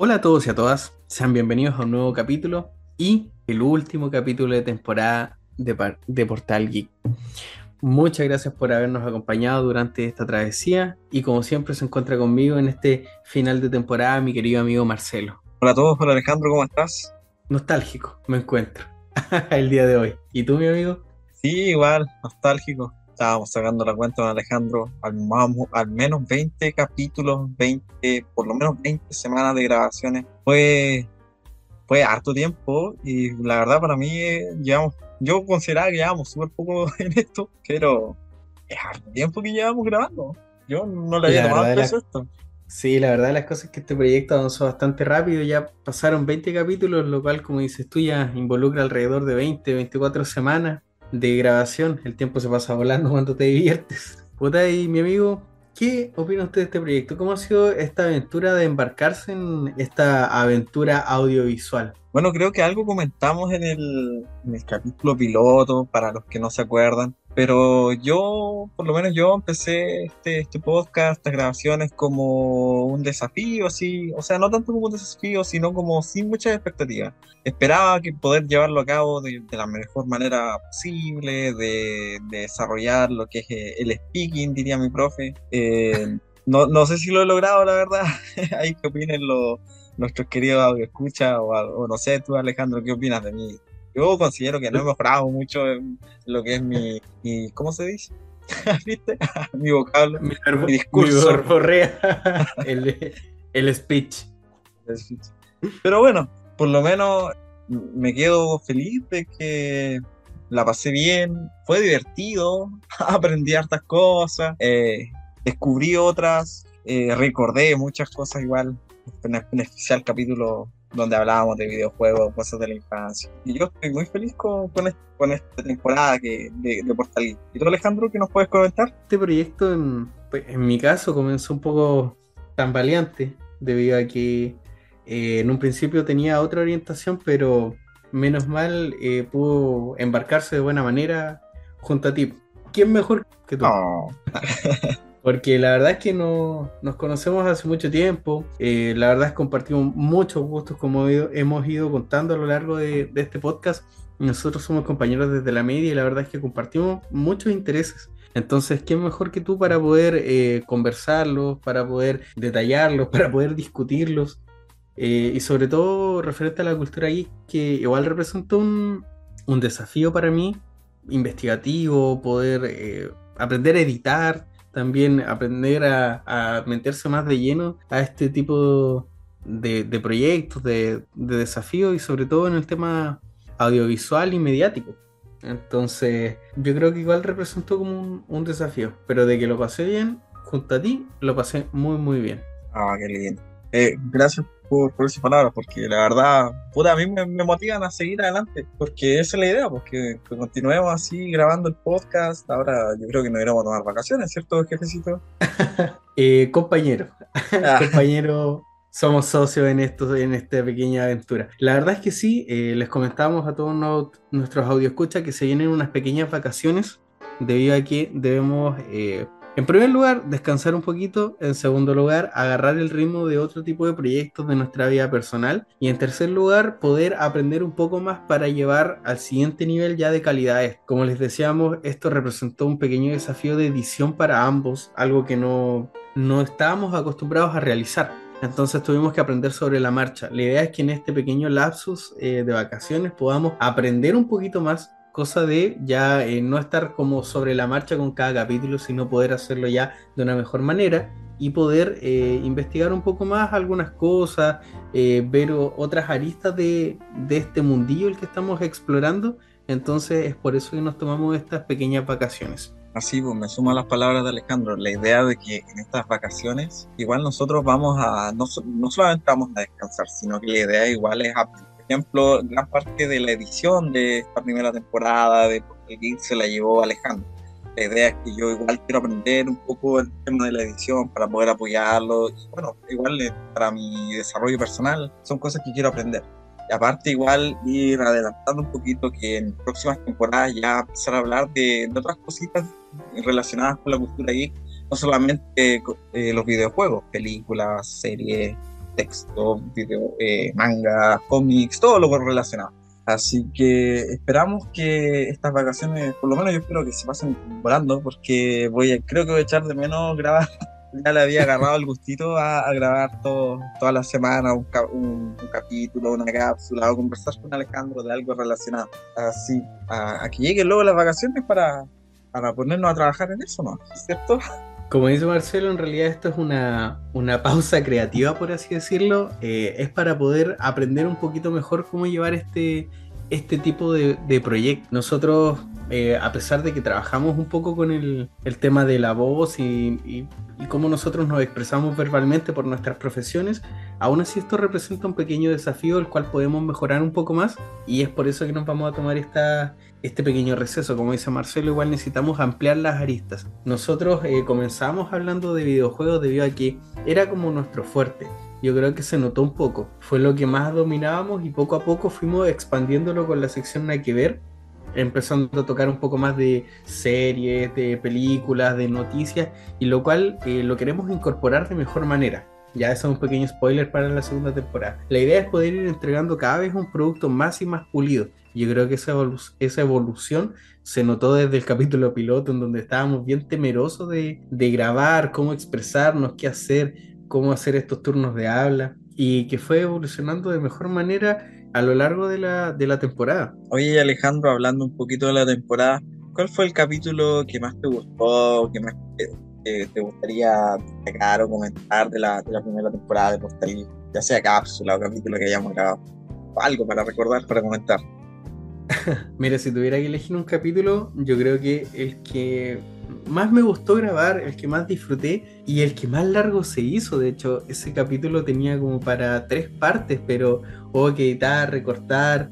Hola a todos y a todas, sean bienvenidos a un nuevo capítulo y el último capítulo de temporada de, de, Portal Geek. Muchas gracias por habernos acompañado durante esta travesía y como siempre se encuentra conmigo en este final de temporada mi querido amigo Marcelo. Hola a todos, hola Alejandro, ¿cómo estás? Nostálgico, me encuentro el día de hoy. ¿Y tú, mi amigo? Sí, igual, nostálgico estábamos sacando la cuenta con Alejandro, al, al menos 20 capítulos, 20, por lo menos 20 semanas de grabaciones. Fue, fue harto tiempo y la verdad para mí eh, llevamos, yo consideraba que llevamos súper poco en esto, pero es harto tiempo que llevamos grabando. Yo no le había tomado peso esto. Sí, la verdad las cosas es que este proyecto avanzó bastante rápido, ya pasaron 20 capítulos, lo cual como dices tú ya involucra alrededor de 20, 24 semanas de grabación. El tiempo se pasa volando cuando te diviertes. Puta, y mi amigo, ¿qué opina usted de este proyecto? ¿Cómo ha sido esta aventura de embarcarse en esta aventura audiovisual? Bueno, creo que algo comentamos en en el capítulo piloto, para los que no se acuerdan, pero yo, por lo menos yo empecé este, este podcast, estas grabaciones como un desafío, así, o sea, no tanto como un desafío, sino como sin muchas expectativas. Esperaba que poder llevarlo a cabo de, la mejor manera posible, de, desarrollar lo que es eh, el speaking, diría mi profe. Eh, no, no sé si lo he logrado, la verdad. Hay que opinen los nuestros queridos audio escucha o no sé, tú Alejandro, ¿qué opinas de mí? Yo considero que no he mejorado mucho en lo que es mi, ¿cómo se dice? ¿Viste? mi vocablo, mi, discurso. el, el speech. el speech. Pero bueno, por lo menos me quedo feliz de que la pasé bien, fue divertido, aprendí hartas cosas, eh, descubrí otras, eh, recordé muchas cosas igual, en especial capítulo donde hablábamos de videojuegos, cosas de la infancia. Y yo estoy muy feliz con, con, esta temporada que, de, de, Portal ¿Y tú, Alejandro, qué nos puedes comentar? Este proyecto, en, pues, en mi caso, comenzó un poco tan valiente, debido a que eh, en un principio tenía otra orientación, pero menos mal eh, pudo embarcarse de buena manera junto a ti. ¿Quién mejor que tú? Oh. Porque la verdad es que no, nos conocemos hace mucho tiempo. Eh, la verdad es que compartimos muchos gustos, como hemos ido contando a lo largo de, este podcast. Nosotros somos compañeros desde la media y la verdad es que compartimos muchos intereses. Entonces, ¿quién mejor que tú para poder eh, conversarlos, para poder detallarlos, para poder discutirlos? Eh, y sobre todo referente a la cultura geek, que igual representa un, un desafío para mí, investigativo, poder aprender a editar, también aprender a, meterse más de lleno a este tipo de, proyectos, de, desafíos y sobre todo en el tema audiovisual y mediático. Entonces, yo creo que igual representó como un, desafío, pero de que lo pasé bien, junto a ti, lo pasé muy, muy bien. Ah, qué lindo. Eh, gracias por, por esas palabras, porque la verdad, puta, a mí me, motivan a seguir adelante, porque esa es la idea, porque que continuemos así grabando el podcast. Ahora yo creo que nos iremos a tomar vacaciones, ¿cierto, jefecito? eh, compañero, ah. compañero, somos socios en esto, en esta pequeña aventura. La verdad es que sí, eh, les comentamos a todos nuestros audio escucha que se vienen unas pequeñas vacaciones debido a que debemos eh, en primer lugar, descansar un poquito. En segundo lugar, agarrar el ritmo de otro tipo de proyectos de nuestra vida personal. Y en tercer lugar, poder aprender un poco más para llevar al siguiente nivel ya de calidades. Como les decíamos, esto representó un pequeño desafío de edición para ambos, algo que no, no estábamos acostumbrados a realizar. Entonces tuvimos que aprender sobre la marcha. La idea es que en este pequeño lapsus eh, de vacaciones podamos aprender un poquito más cosa de ya eh, no estar como sobre la marcha con cada capítulo, sino poder hacerlo ya de una mejor manera y poder eh, investigar un poco más algunas cosas, eh, ver otras aristas de, este mundillo el que estamos explorando. Entonces es por eso que nos tomamos estas pequeñas vacaciones. Así, pues me sumo a las palabras de Alejandro, la idea de que en estas vacaciones igual nosotros vamos a, no, no solamente vamos a descansar, sino que la idea igual es ejemplo, gran parte de la edición de esta primera temporada de Portal se la llevó Alejandro. La idea es que yo igual quiero aprender un poco el tema de la edición para poder apoyarlo. Y bueno, igual eh, para mi desarrollo personal son cosas que quiero aprender. Y aparte igual ir adelantando un poquito que en próximas temporadas ya empezar a hablar de, otras cositas relacionadas con la cultura geek, no solamente eh, los videojuegos, películas, series, texto, video, eh, manga, cómics, todo lo relacionado. Así que esperamos que estas vacaciones, por lo menos yo espero que se pasen volando, porque voy a, creo que voy a echar de menos grabar. Ya le había agarrado el gustito a, grabar todo, toda la semana un, un, capítulo, una cápsula o conversar con Alejandro de algo relacionado. Así, a, a que lleguen luego las vacaciones para, para ponernos a trabajar en eso, ¿no? ¿Cierto? Como dice Marcelo, en realidad esto es una, una pausa creativa, por así decirlo. Eh, es para poder aprender un poquito mejor cómo llevar este, este tipo de, de proyectos. Nosotros, eh, a pesar de que trabajamos un poco con el, el tema de la voz y, y, cómo nosotros nos expresamos verbalmente por nuestras profesiones, aún así esto representa un pequeño desafío el cual podemos mejorar un poco más y es por eso que nos vamos a tomar esta, este pequeño receso. Como dice Marcelo, igual necesitamos ampliar las aristas. Nosotros eh, comenzamos hablando de videojuegos debido a que era como nuestro fuerte. Yo creo que se notó un poco. Fue lo que más dominábamos y poco a poco fuimos expandiéndolo con la sección Nada que ver. Empezando a tocar un poco más de series, de películas, de noticias, y lo cual eh, lo queremos incorporar de mejor manera. Ya eso es un pequeño spoiler para la segunda temporada. La idea es poder ir entregando cada vez un producto más y más pulido yo creo que esa, evolu esa evolución se notó desde el capítulo piloto, en donde estábamos bien temerosos de, de grabar, cómo expresarnos, qué hacer, cómo hacer estos turnos de habla, y que fue evolucionando de mejor manera a lo largo de la, de la temporada. Oye, Alejandro, hablando un poquito de la temporada, ¿cuál fue el capítulo que más te gustó, que más te, te gustaría destacar o comentar de la, de la primera temporada de Postal? Ya sea cápsula o capítulo que hayamos grabado. Algo para recordar, para comentar. Mira, si tuviera que elegir un capítulo, yo creo que el que más me gustó grabar, el que más disfruté y el que más largo se hizo. De hecho, ese capítulo tenía como para tres partes, pero hubo que editar, recortar,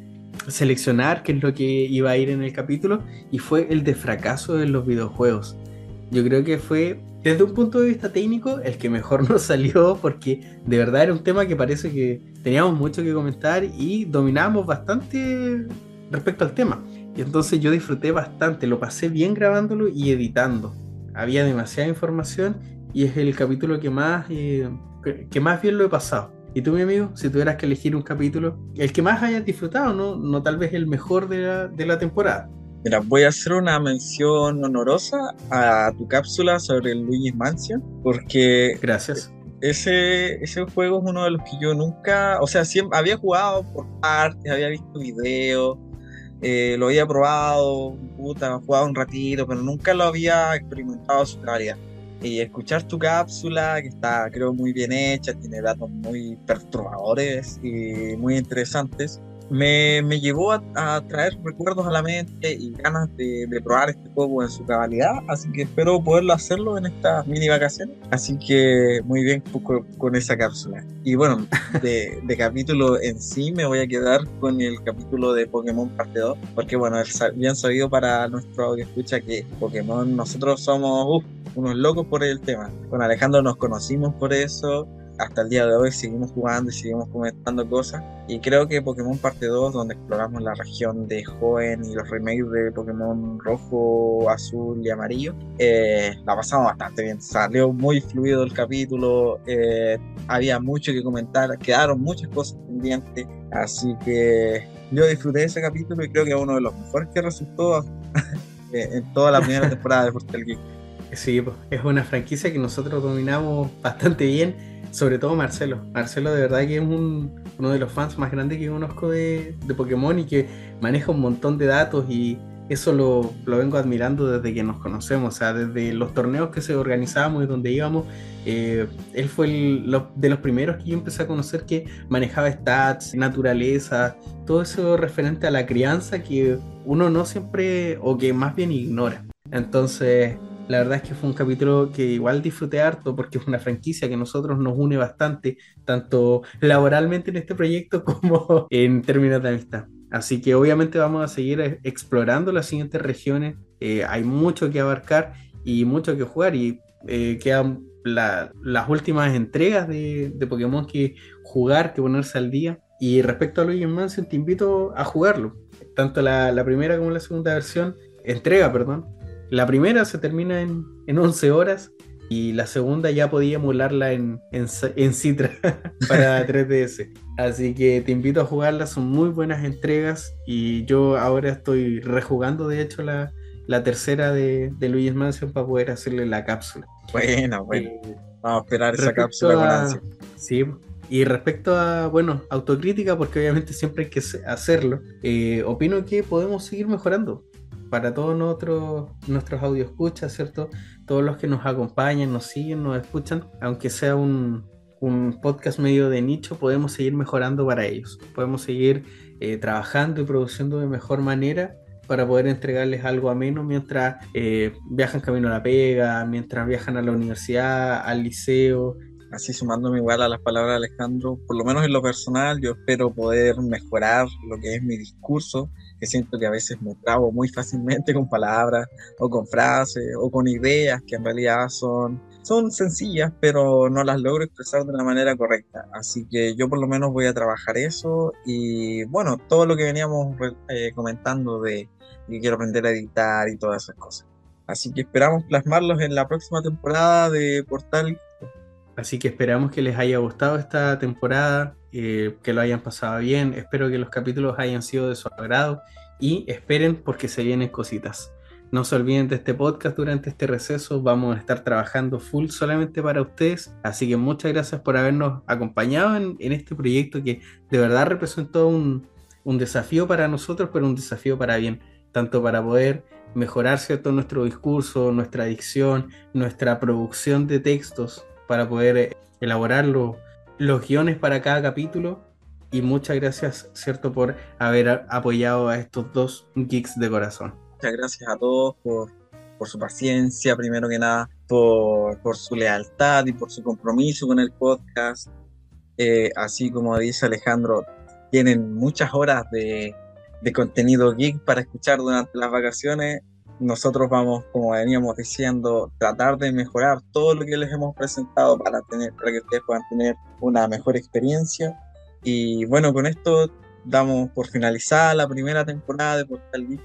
seleccionar qué es lo que iba a ir en el capítulo y fue el de fracaso en los videojuegos. Yo creo que fue, desde un punto de vista técnico, el que mejor nos salió porque de verdad era un tema que parece que teníamos mucho que comentar y dominábamos bastante respecto al tema. Y entonces yo disfruté bastante, lo pasé bien grabándolo y editando. Había demasiada información y es el capítulo que más, eh, que más bien lo he pasado. Y tú, mi amigo, si tuvieras que elegir un capítulo, el que más hayas disfrutado, no, no tal vez el mejor de la, de la temporada. Mira, voy a hacer una mención honorosa a tu cápsula sobre el Luigi Mansion, porque... Gracias. Ese, ese juego es uno de los que yo nunca, o sea, siempre había jugado por partes, había visto videos, eh, lo había probado, puta, jugado un ratito, pero nunca lo había experimentado a su realidad. Y escuchar tu cápsula, que está creo muy bien hecha, tiene datos muy perturbadores y muy interesantes, me, llevó a, traer recuerdos a la mente y ganas de, de, probar este juego en su cabalidad, así que espero poderlo hacerlo en estas mini vacaciones. Así que muy bien con, con esa cápsula. Y bueno, de, de, capítulo en sí me voy a quedar con el capítulo de Pokémon parte 2, porque bueno, es bien sabido para nuestro audio escucha que Pokémon, nosotros somos uh, unos locos por el tema. Con Alejandro nos conocimos por eso hasta el día de hoy seguimos jugando y seguimos comentando cosas. Y creo que Pokémon Parte 2, donde exploramos la región de Joven y los remakes de Pokémon Rojo, Azul y Amarillo, eh, la pasamos bastante bien. Salió muy fluido el capítulo, eh, había mucho que comentar, quedaron muchas cosas pendientes. Así que yo disfruté ese capítulo y creo que es uno de los mejores que resultó en toda la primera temporada de Portal Geek. Sí, es una franquicia que nosotros dominamos bastante bien sobre todo Marcelo. Marcelo de verdad que es un, uno de los fans más grandes que conozco de, de, Pokémon y que maneja un montón de datos y eso lo, lo, vengo admirando desde que nos conocemos, o sea, desde los torneos que se organizábamos y donde íbamos, eh, él fue de los primeros que yo empecé a conocer que manejaba stats, naturaleza, todo eso referente a la crianza que uno no siempre, o que más bien ignora. Entonces, la verdad es que fue un capítulo que igual disfruté harto porque es una franquicia que nosotros nos une bastante, tanto laboralmente en este proyecto como en términos de amistad. Así que obviamente vamos a seguir explorando las siguientes regiones. Eh, hay mucho que abarcar y mucho que jugar y eh, quedan la, las últimas entregas de, de, Pokémon que jugar, que ponerse al día. Y respecto a Luigi Mansion, te invito a jugarlo. Tanto la, la primera como la segunda versión, entrega, perdón, la primera se termina en, en 11 horas y la segunda ya podía emularla en, en, en Citra para 3DS. Así que te invito a jugarla, son muy buenas entregas y yo ahora estoy rejugando de hecho la, la tercera de, de Luigi's Mansion para poder hacerle la cápsula. Bueno, bueno. Eh, Vamos a esperar esa cápsula con ansia. Sí, y respecto a, bueno, autocrítica, porque obviamente siempre hay que hacerlo, eh, opino que podemos seguir mejorando para todos nosotros, nuestros audio escuchas, ¿cierto? Todos los que nos acompañan, nos siguen, nos escuchan, aunque sea un, un podcast medio de nicho, podemos seguir mejorando para ellos. Podemos seguir eh, trabajando y produciendo de mejor manera para poder entregarles algo ameno mientras eh, viajan camino a la pega, mientras viajan a la universidad, al liceo, así sumándome igual a las palabras de Alejandro, por lo menos en lo personal, yo espero poder mejorar lo que es mi discurso, que siento que a veces me trabo muy fácilmente con palabras o con frases o con ideas que en realidad son, son sencillas, pero no las logro expresar de la manera correcta. Así que yo por lo menos voy a trabajar eso y bueno, todo lo que veníamos eh, comentando de que quiero aprender a editar y todas esas cosas. Así que esperamos plasmarlos en la próxima temporada de Portal Así que esperamos que les haya gustado esta temporada, eh, que lo hayan pasado bien. Espero que los capítulos hayan sido de su agrado y esperen porque se vienen cositas. No se olviden de este podcast durante este receso. Vamos a estar trabajando full solamente para ustedes. Así que muchas gracias por habernos acompañado en, este proyecto que de verdad representó un, un, desafío para nosotros, pero un desafío para bien. Tanto para poder mejorar ¿cierto? nuestro discurso, nuestra dicción, nuestra producción de textos, para poder eh, elaborar los, guiones para cada capítulo. Y muchas gracias, ¿cierto?, por haber apoyado a estos dos geeks de corazón. Muchas gracias a todos por, su paciencia, primero que nada, por, su lealtad y por su compromiso con el podcast. Eh, así como dice Alejandro, tienen muchas horas de, de contenido geek para escuchar durante las vacaciones nosotros vamos, como veníamos diciendo, tratar de mejorar todo lo que les hemos presentado para, tener, para que ustedes puedan tener una mejor experiencia. Y bueno, con esto damos por finalizada la primera temporada de Portal Geek,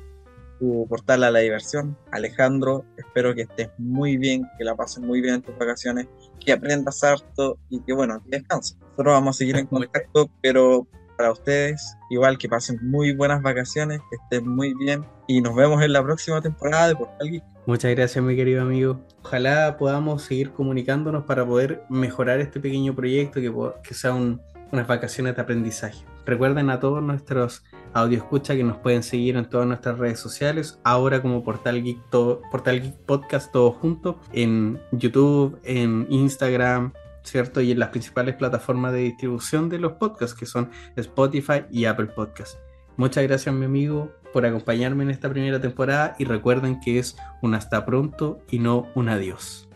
tu portal a la diversión. Alejandro, espero que estés muy bien, que la pases muy bien en tus vacaciones, que aprendas harto y que bueno, que descanses. Nosotros vamos a seguir en contacto, pero para ustedes. Igual que pasen muy buenas vacaciones, que estén muy bien y nos vemos en la próxima temporada de Portal Geek. Muchas gracias, mi querido amigo. Ojalá podamos seguir comunicándonos para poder mejorar este pequeño proyecto, que, sea unas vacaciones de aprendizaje. Recuerden a todos nuestros audio escucha que nos pueden seguir en todas nuestras redes sociales, ahora como Portal Geek, Portal Geek Podcast, todo junto, en YouTube, en Instagram, ¿cierto? Y en las principales plataformas de distribución de los podcasts, que son Spotify y Apple Podcasts. Muchas gracias, mi amigo, por acompañarme en esta primera temporada y recuerden que es un hasta pronto y no un adiós.